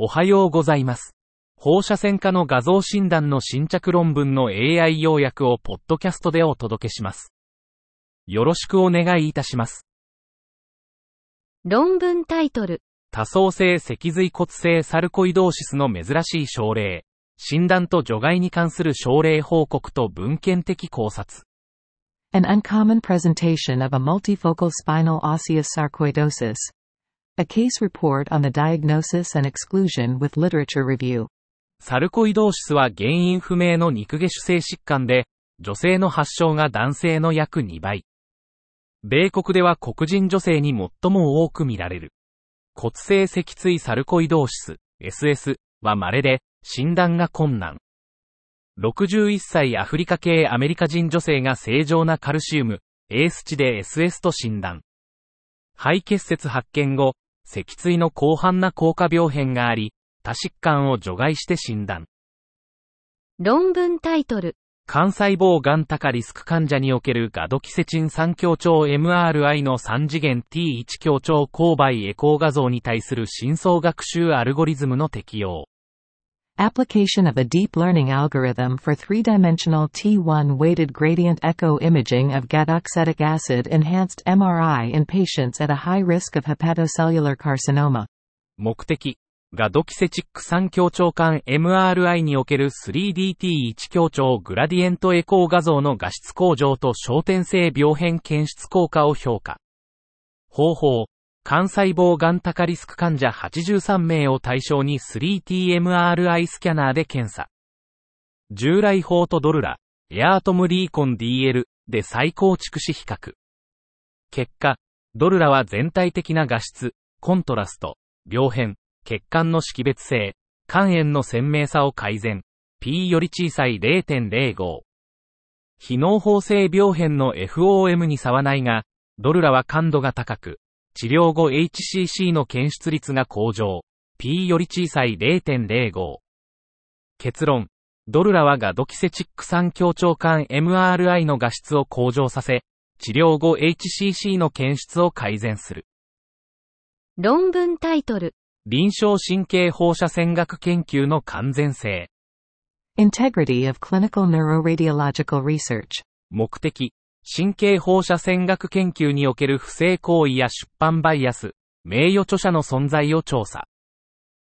おはようございます。放射線科の画像診断の新着論文の AI 要約をポッドキャストでお届けします。よろしくお願いいたします。論文タイトル、多層性脊髄骨性サルコイドーシスの珍しい症例、診断と除外に関する症例報告と文献的考察。An uncommon presentation of a multifocal spinal osseous sarcoidosis. A case report on the diagnosis and exclusion with literature review. サルコイドーシスは原因不明の肉下主性疾患で、女性の発症が男性の約2倍。米国では黒人女性に最も多く見られる。骨性脊椎サルコイドーシス、SS は稀で、診断が困難。61歳アフリカ系アメリカ人女性が正常なカルシウム、エース値で SS と診断。肺結節発見後、脊椎の広範な効果病変があり、多疾患を除外して診断。論文タイトル、肝細胞がん高リスク患者におけるガドキセチン3強調 MRI の3次元 T1 強調勾配エコー画像に対する深層学習アルゴリズムの適用。Application of a deep learning algorithm for three-dimensional T1 weighted gradient echo imaging of gadoxetic acid enhanced MRI in patients at a high risk of hepatocellular carcinoma. 目的。ガドキセチック3強調間 MRI における 3DT1 強調グラディエントエコー画像の画質向上と焦点性病変検出効果を評価。方法。肝細胞がん高リスク患者83名を対象に 3TMRI スキャナーで検査。従来法とドルラ、エアートムリーコン DL で再構築し比較。結果、ドルラは全体的な画質、コントラスト、病変、血管の識別性、肝炎の鮮明さを改善。P より小さい0.05。非脳包性病変の FOM に差はないが、ドルラは感度が高く、治療後 HCC の検出率が向上。P より小さい0.05。結論。ドルラはガドキセチック3強調管 MRI の画質を向上させ、治療後 HCC の検出を改善する。論文タイトル、臨床神経放射線学研究の完全性。Integrity of clinical neuroradiological research. 目的。神経放射線学研究における不正行為や出版バイアス、名誉著者の存在を調査。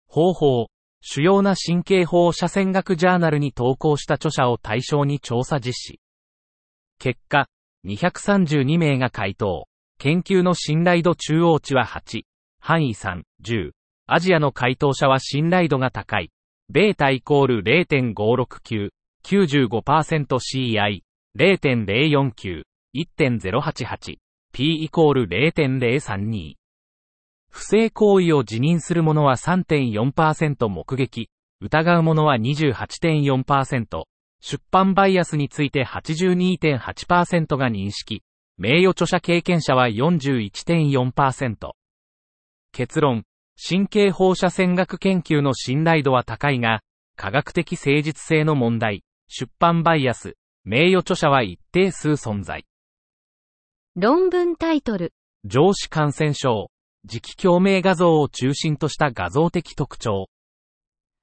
方法。主要な神経放射線学ジャーナルに投稿した著者を対象に調査実施。結果、232名が回答。研究の信頼度中央値は8。範囲3、10。アジアの回答者は信頼度が高い。ベータイコール0.569、95% CI、0.049、1.088、P イコール0.032。不正行為を辞任する者は3.4%目撃、疑う者は28.4%、出版バイアスについて82.8%が認識、名誉著者経験者は41.4%。結論、神経放射線学研究の信頼度は高いが、科学的誠実性の問題、出版バイアス、名誉著者は一定数存在。論文タイトル、上司感染症、磁気共鳴画像を中心とした画像的特徴。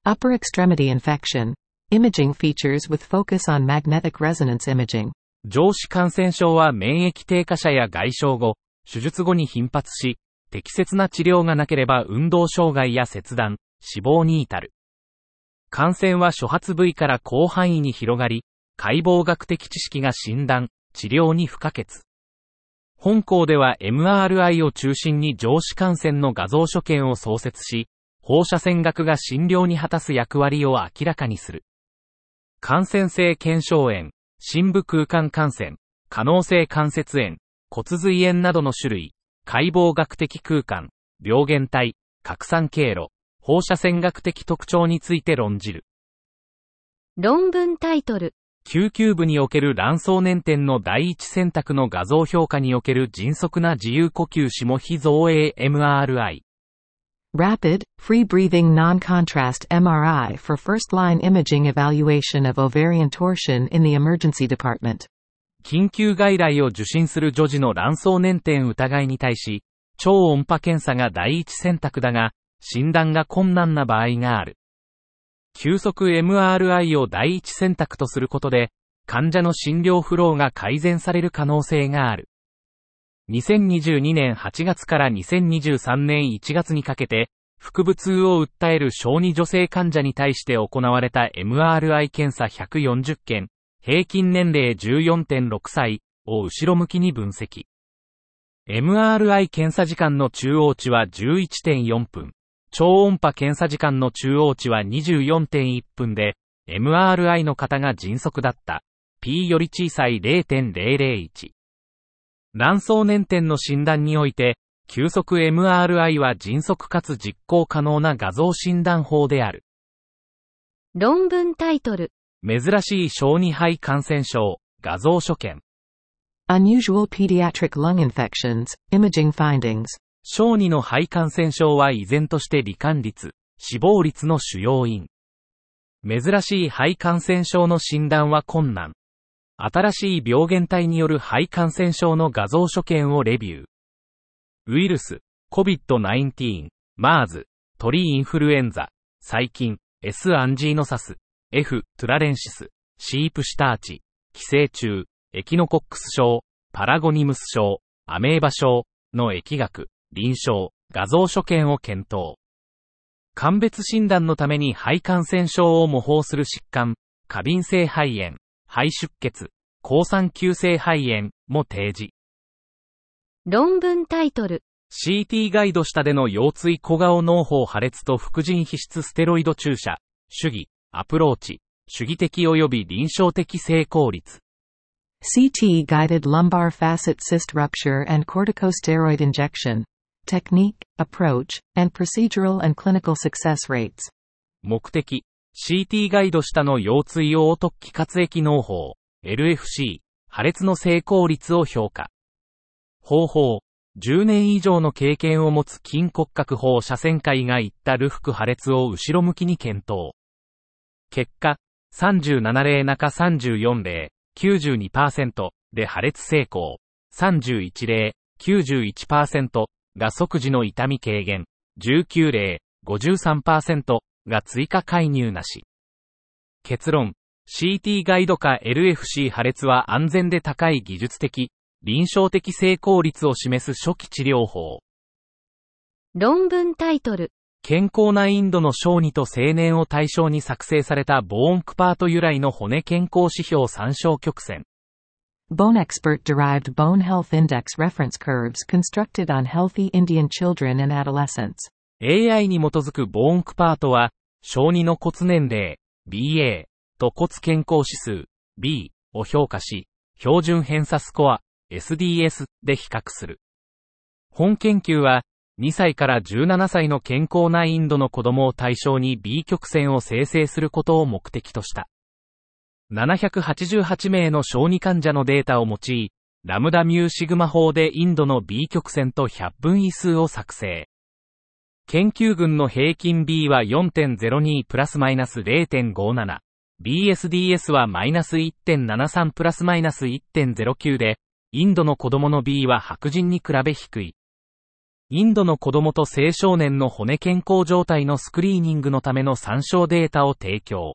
Upper extremity infection. Imaging features with focus on magnetic resonance imaging. 上司感染症は免疫低下者や外傷後、手術後に頻発し、適切な治療がなければ運動障害や切断、死亡に至る。感染は初発部位から広範囲に広がり、解剖学的知識が診断、治療に不可欠。本校では MRI を中心に上司感染の画像所見を創設し、放射線学が診療に果たす役割を明らかにする。感染性腱鞘炎、深部空間感染、可能性関節炎、骨髄炎などの種類、解剖学的空間、病原体、拡散経路、放射線学的特徴について論じる。論文タイトル、救急部における卵巣粘点の第一選択の画像評価における迅速な自由呼吸下非造影 MRI。Rapid, free-breathing non-contrast MRI for first-line imaging evaluation of ovarian torsion in the emergency department. 緊急外来を受診する女児の卵巣粘点疑いに対し、超音波検査が第一選択だが、診断が困難な場合がある。急速 MRI を第一選択とすることで、患者の診療フローが改善される可能性がある。2022年8月から2023年1月にかけて、腹部痛を訴える小児女性患者に対して行われた MRI 検査140件、平均年齢14.6歳を後ろ向きに分析。MRI 検査時間の中央値は11.4分。超音波検査時間の中央値は24.1分で、MRI の方が迅速だった。P より小さい0.001。卵巣年点の診断において、急速 MRI は迅速かつ実行可能な画像診断法である。論文タイトル。珍しい小児肺感染症、画像所見。Unusual pediatric lung infections, imaging findings. 小児の肺感染症は依然として罹患率、死亡率の主要因。珍しい肺感染症の診断は困難。新しい病原体による肺感染症の画像所見をレビュー。ウイルス、COVID-19、MERS、鳥インフルエンザ、細菌、S アンジーノサス、F トゥラレンシス、シープシターチ、寄生虫、エキノコックス症、パラゴニムス症、アメーバ症の疫学、臨床、画像所見を検討。鑑別診断のために肺感染症を模倣する疾患、過敏性肺炎、肺出血、抗酸急性肺炎も提示。論文タイトル。CT ガイド下での腰椎小顔脳胞破裂と副腎皮質ステロイド注射、主義、アプローチ、主義的及び臨床的成功率。CT guided lumbar facet cyst rupture and corticosteroid injection. Technique, approach, and procedural and clinical success rates. 目的、CT ガイド下の腰椎凹突起活液脳胞、LFC、破裂の成功率を評価。方法、10年以上の経験を持つ筋骨格法斜線会が言ったルフク破裂を後ろ向きに検討。結果、37例中34例、92%で破裂成功。31例、91%が即時の痛み軽減。19例、53%が追加介入なし。結論、CT ガイド化 LFC 破裂は安全で高い技術的、臨床的成功率を示す初期治療法。論文タイトル。健康なインドの小児と青年を対象に作成されたボーンクパート由来の骨健康指標参照曲線。Bone expert derived bone health index reference curves constructed on healthy Indian children and adolescents. AI に基づくボーンクパートは、小児の骨年齢、BA と骨健康指数、B を評価し、標準偏差スコア、SDS で比較する。本研究は、2歳から17歳の健康なインドの子供を対象に B 曲線を生成することを目的とした。788名の小児患者のデータを用い、ラムダミューシグマ法でインドの B 曲線と100分位数を作成。研究群の平均 B は4.02プラスマイナス0.57。BSDS はマイナス1.73プラスマイナス1.09で、インドの子供の B は白人に比べ低い。インドの子供と青少年の骨健康状態のスクリーニングのための参照データを提供。